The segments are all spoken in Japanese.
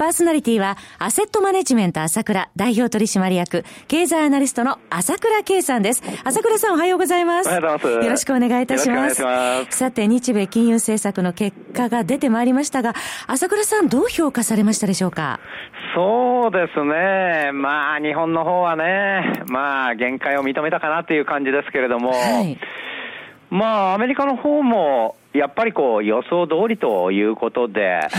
パーソナリティは、アセットマネジメント朝倉代表取締役、経済アナリストの朝倉慶さんです。朝倉さんおはようございます。おはようございます。よろしくお願いいたします。ますさて、日米金融政策の結果が出てまいりましたが、朝倉さんどう評価されましたでしょうか？そうですね。まあ、日本の方はね、まあ、限界を認めたかなという感じですけれども、はい、まあ、アメリカの方も、やっぱりこう、予想通りということで、はい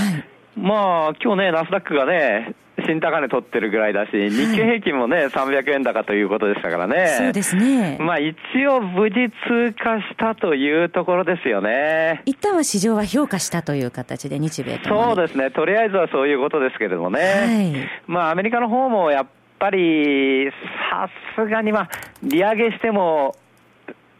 まあ、今日ね、ナスダックがね、新高値取ってるぐらいだし、日経平均もね、300円高ということでしたからね。そうですね。まあ一応無事通過したというところですよね。一旦は市場は評価したという形で日米とそうですね。とりあえずはそういうことですけれどもね。はい、まあアメリカの方もやっぱり、さすがにまあ、利上げしても、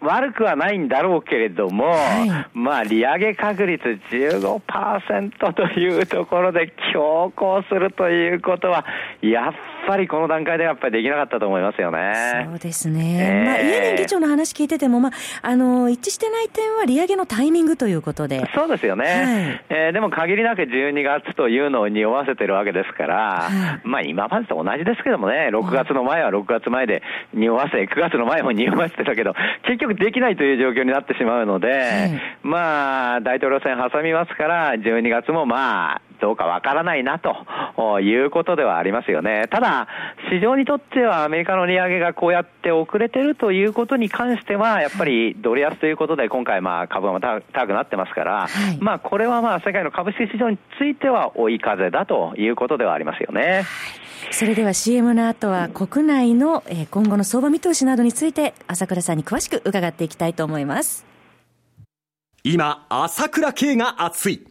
悪くはないんだろうけれども、はい、まあ、利上げ確率15%というところで強行するということは、やっぱりこの段階ではやっぱりできなかったと思いますよね。そうですね。えー、まあ、イエレン議長の話聞いてても、まあ、あの、一致してない点は利上げのタイミングということで。そうですよね。はい、えー、でも限りなく12月というのを匂わせてるわけですから、はい、まあ今までと同じですけどもね、6月の前は6月前で匂わせ、9月の前も匂わせてたけど、結局できないという状況になってしまうので、はい、まあ、大統領選挟みますから、12月もまあ、どうかわからないなということではありますよね。ただ、市場にとってはアメリカの利上げがこうやって遅れてるということに関しては、やっぱりドル安ということで、今回、まあ株が高くなってますから、はい、まあこれはまあ世界の株式市場については追い風だということではありますよね。それでは CM の後は国内の今後の相場見通しなどについて朝倉さんに詳しく伺っていきたいと思います。今、朝倉慶が熱い。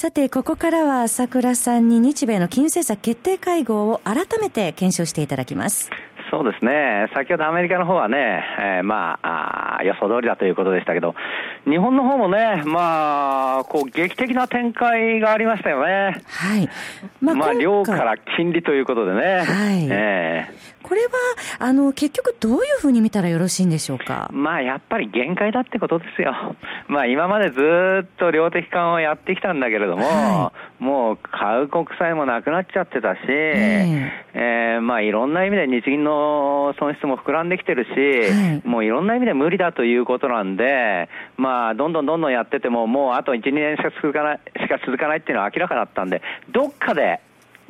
さて、ここからは朝倉さんに日米の金融政策決定会合を改めて検証していただきます。そうですね、先ほどアメリカの方はね、えー、まあ予想通りだということでしたけど、日本の方もね、まあ、こう劇的な展開がありましたよね。はい。まあ、まあ、量から金利ということでね。はい。えーこれは、あの、結局どういうふうに見たらよろしいんでしょうか？まあ、やっぱり限界だってことですよ。まあ、今までずっと量的緩和をやってきたんだけれども、はい、もう買う国債もなくなっちゃってたし、えー、えー、まあ、いろんな意味で日銀の損失も膨らんできてるし、はい、もういろんな意味で無理だということなんで、まあ、どんどんどんどんやってても、もうあと1、2年しか続かない、しか続かないっていうのは明らかだったんで、どっかで、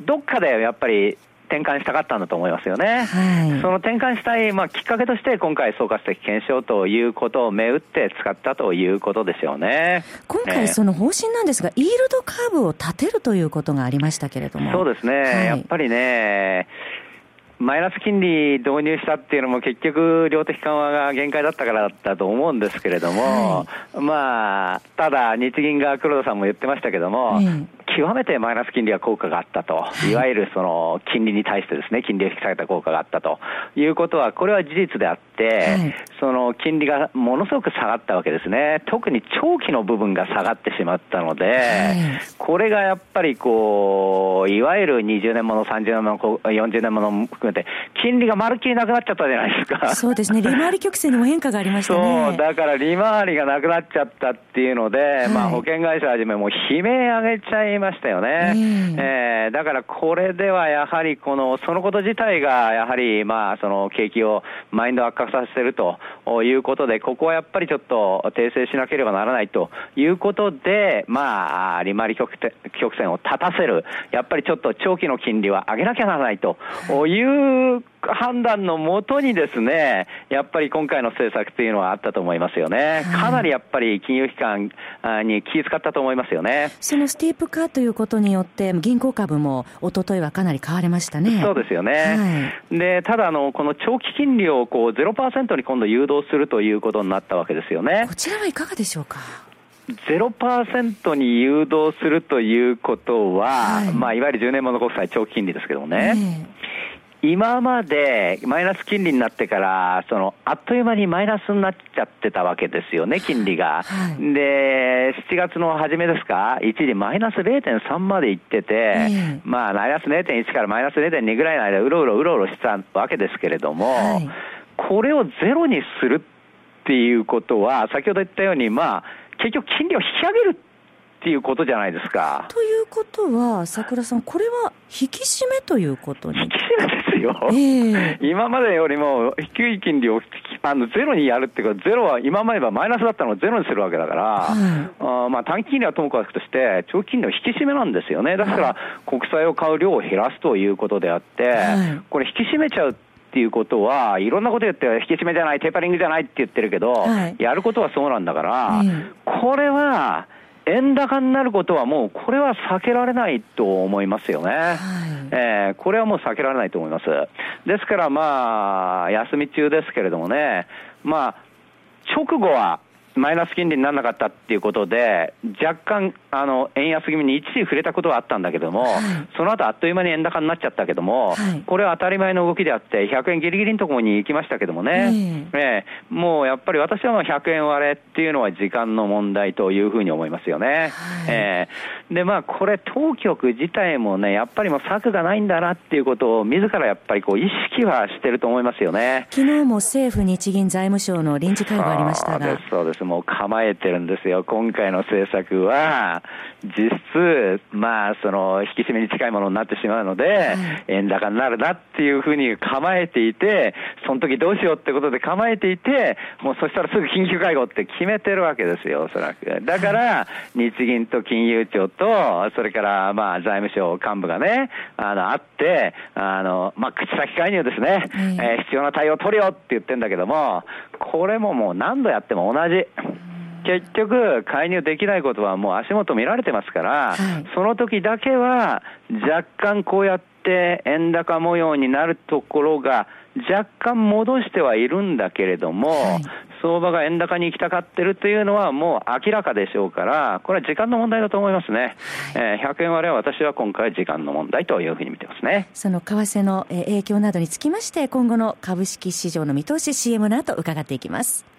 どっかでやっぱり転換したかったんだと思いますよね。はい、その転換したい、まあ、きっかけとして、今回、総括的検証ということを銘打って使ったということですよね。今回、その方針なんですが、イールドカーブを立てるということがありましたけれども。そうですね。はい、やっぱりね、マイナス金利導入したっていうのも結局、量的緩和が限界だったからだったと思うんですけれども、はい、まあ、ただ、日銀が黒田さんも言ってましたけども、極めてマイナス金利は効果があったと、いわゆるその金利に対してですね、金利を引き下げた効果があったと。いうことは、これは事実であって、その金利がものすごく下がったわけですね。特に長期の部分が下がってしまったので、これがやっぱりこう、いわゆる20年もの、30年もの、40年もの含めて、金利がまるっきりなくなっちゃったじゃないですか。そうですね、利回り曲線にも変化がありましたね。そう、だから利回りがなくなっちゃったっていうので、まあ保険会社はじめもう悲鳴上げちゃいまましたよね。えー、だからこれではやはりこの、そのこと自体がやはりまあその景気をマインド悪化させるということで、ここはやっぱりちょっと訂正しなければならないということで、まあ、利回り曲線を立たせる。やっぱりちょっと長期の金利は上げなきゃならないという判断のもとにですね、やっぱり今回の政策というのはあったと思いますよね。かなりやっぱり金融機関に気遣ったと思いますよね。そのスティープ化ということによって、銀行株も一昨日はかなり買われましたね。そうですよね。はい、で、ただあの、この長期金利をこう0%に今度誘導するということになったわけですよね。こちらはいかがでしょうか？0%に誘導するということは、はい、まあ、いわゆる10年物国債長期金利ですけどもね、えー今までマイナス金利になってから、そのあっという間にマイナスになっちゃってたわけですよね、金利が。はい、で、7月の初めですか、一時マイナス0.3までいってて、えー、まあ、マイナス0.1からマイナス0.2ぐらいの間、うろうろうろうろしたわけですけれども、はい、これをゼロにするっていうことは、先ほど言ったように、まあ、結局金利を引き上げるっていうことじゃないですか。ということは、桜さん、これは引き締めということに。引き締めですよ、えー、今までよりも低い金利をあのゼロにやるっていうか、ゼロは今まではマイナスだったのをゼロにするわけだから、はい、あまあ、短期金利はともかくとして、長期金利の引き締めなんですよね、だから国債を買う量を減らすということであって、はい、これ、引き締めちゃうっていうことは、いろんなこと言って、引き締めじゃない、テーパリングじゃないって言ってるけど、はい、やることはそうなんだから、これは、円高になることはもう、これは避けられないと思いますよね。はい、えー、これはもう避けられないと思います。ですからまあ、休み中ですけれどもね、まあ、直後はマイナス金利にならなかったっていうことで、若干、あの、円安気味に一時触れたことはあったんだけども、はい、その後あっという間に円高になっちゃったけども、はい、これは当たり前の動きであって、100円ギリギリのところに行きましたけどもね、えー、えー、もうやっぱり私は100円割れっていうのは時間の問題というふうに思いますよね。はい、えー、で、まあ、これ、当局自体もね、やっぱりもう策がないんだなっていうことを、自らやっぱりこう意識はしてると思いますよね。昨日も政府日銀財務省の臨時会合ありましたが。そうです、そうです。もう構えてるんですよ。今回の政策は、実質、まあ、その、引き締めに近いものになってしまうので、円高になるなっていうふうに構えていて、その時どうしようってことで構えていて、もうそしたらすぐ緊急会合って決めてるわけですよ、おそらく。だから、日銀と金融庁と、それから、まあ、財務省幹部がね、あの、あって、あの、まあ、口先介入ですね、えー、必要な対応を取るよって言ってんだけども、これももう何度やっても同じ。結局、介入できないことはもう足元見られてますから、はい、その時だけは若干こうやって円高模様になるところが若干戻してはいるんだけれども、はい、相場が円高に行きたがってるというのはもう明らかでしょうから、これは時間の問題だと思いますね。えー、100円割れは私は今回時間の問題というふうに見てますね。その為替の影響などにつきまして、今後の株式市場の見通し CM の後伺っていきます。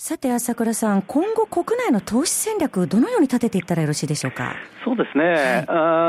さて、朝倉さん、今後、国内の投資戦略、どのように立てていったらよろしいでしょうか？そうですね、はい、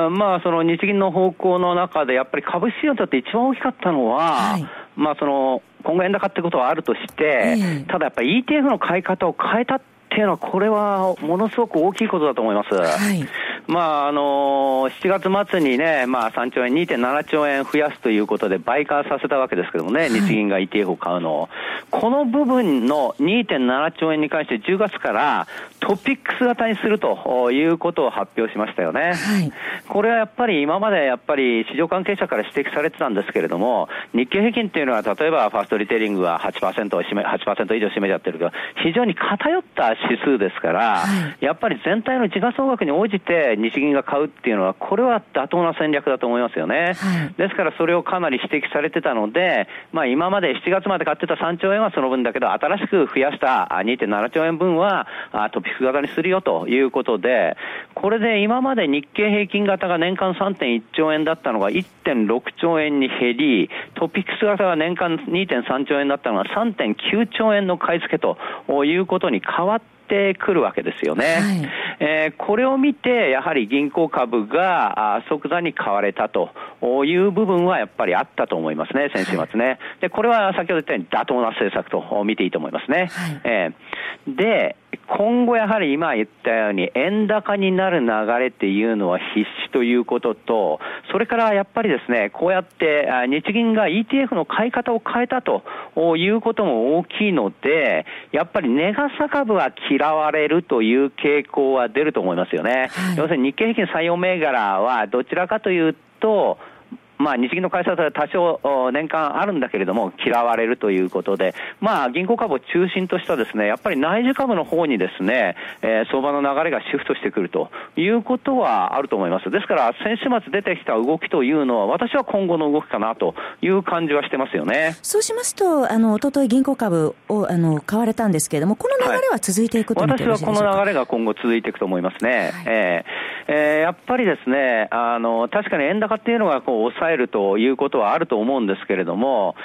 あまあ、その日銀の方向の中で、やっぱり株式市場にとって一番大きかったのは、はい、まあ、その今後円高ってことはあるとして、えー、ただやっぱり ETF の買い方を変えたっていうのは、これはものすごく大きいことだと思います。はいまああの7月末にね、まあ、3兆円、2.7兆円増やすということで、倍化させたわけですけどもね、日銀が ETF を買うのを。この部分の2.7兆円に関して10月からトピックス型にするということを発表しましたよね。はい、これはやっぱり今までやっぱり市場関係者から指摘されてたんですけれども、日経平均っていうのは例えばファーストリテイリングは8%を占め、8%以上占めちゃってるけど、非常に偏った指数ですから、はい、やっぱり全体の時価総額に応じて日銀が買うっていうのは、これは妥当な戦略だと思いますよね。はい、ですからそれをかなり指摘されてたので、まあ今まで7月まで買ってた3兆円はその分だけど、新しく増やした2.7兆円分はトピック型にするよということで、これで今まで日経平均型が年間3.1兆円だったのが1.6兆円に減り、トピックス型が年間2.3兆円だったのが3.9兆円の買い付けということに変わっててくるわけですよね。はい、えー、これを見て、やはり銀行株が即座に買われたという部分はやっぱりあったと思いますね、先週末ね。で、これは先ほど言ったように妥当な政策と見ていいと思いますね。はい、えー、で、今後やはり今言ったように円高になる流れっていうのは必至ということと、それからやっぱりですね、こうやって日銀が ETF の買い方を変えたということも大きいので、やっぱり値傘株は嫌われるという傾向は出ると思いますよね。はい、要するに日経平均採用銘柄はどちらかというと、まあ、日銀の会社は多少年間あるんだけれども、嫌われるということで、まあ、銀行株を中心としたですね、やっぱり内需株の方にですね、えー、相場の流れがシフトしてくるということはあると思います。ですから、先週末出てきた動きというのは、私は今後の動きかなという感じはしてますよね。そうしますと、あの、おととい銀行株を、あの、買われたんですけれども、この流れは続いていくと、はい、私はこの流れが今後続いていくと思いますね。はい、えー、えー、やっぱりですね、あの、確かに円高っていうのがこう抑えるということはあると思うんですけれども、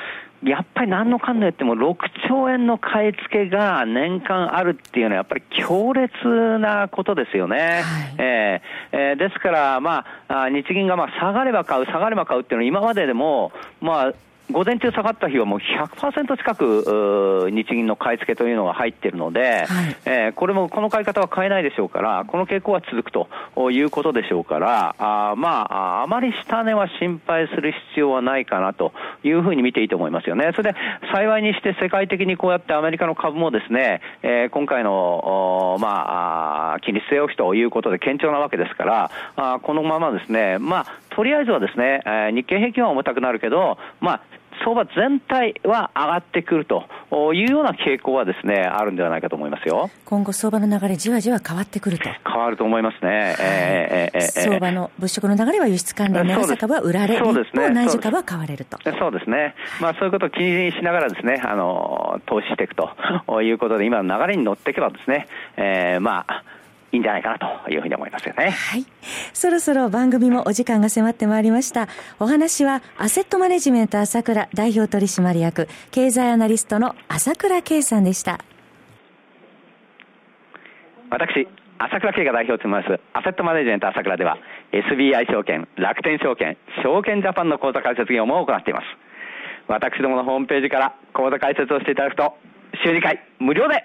やっぱり何のかんの言っても6兆円の買い付けが年間あるっていうのはやっぱり強烈なことですよね。はい、えー、えー、ですから、まあ、日銀がまあ下がれば買う、下がれば買うっていうのは今まででも、まあ、午前中下がった日はもう100%近く日銀の買い付けというのが入っているので、はい、えー、これもこの買い方は変えないでしょうから、この傾向は続くということでしょうから、あまあ、あまり下値は心配する必要はないかなというふうに見ていいと思いますよね。それで幸いにして世界的にこうやってアメリカの株もですね、えー、今回の、まあ、金利据え置きということで堅調なわけですから、あこのままですね、まあ、とりあえずはですね、えー、日経平均は重たくなるけど、まあ、相場全体は上がってくるというような傾向はですね、あるんではないかと思いますよ。今後相場の流れじわじわ変わってくると。変わると思いますね。はい、えー、えー、相場の物色の流れは輸出関連、値朝株は売られ、そうですね、内需株は買われると。そうですね。まあそういうことを気にしながらですね、あの、投資していくということで、今の流れに乗っていけばですね、えー、まあ、いいんじゃないかなというふうに思いますよね。はい。そろそろ番組もお時間が迫ってまいりました。お話は、アセットマネジメント朝倉代表取締役、経済アナリストの朝倉圭さんでした。私、朝倉圭が代表を務めます、アセットマネジメント朝倉では、SBI 証券、楽天証券、証券ジャパンの口座開設業務を行っています。私どものホームページから口座開設をしていただくと、週2回無料で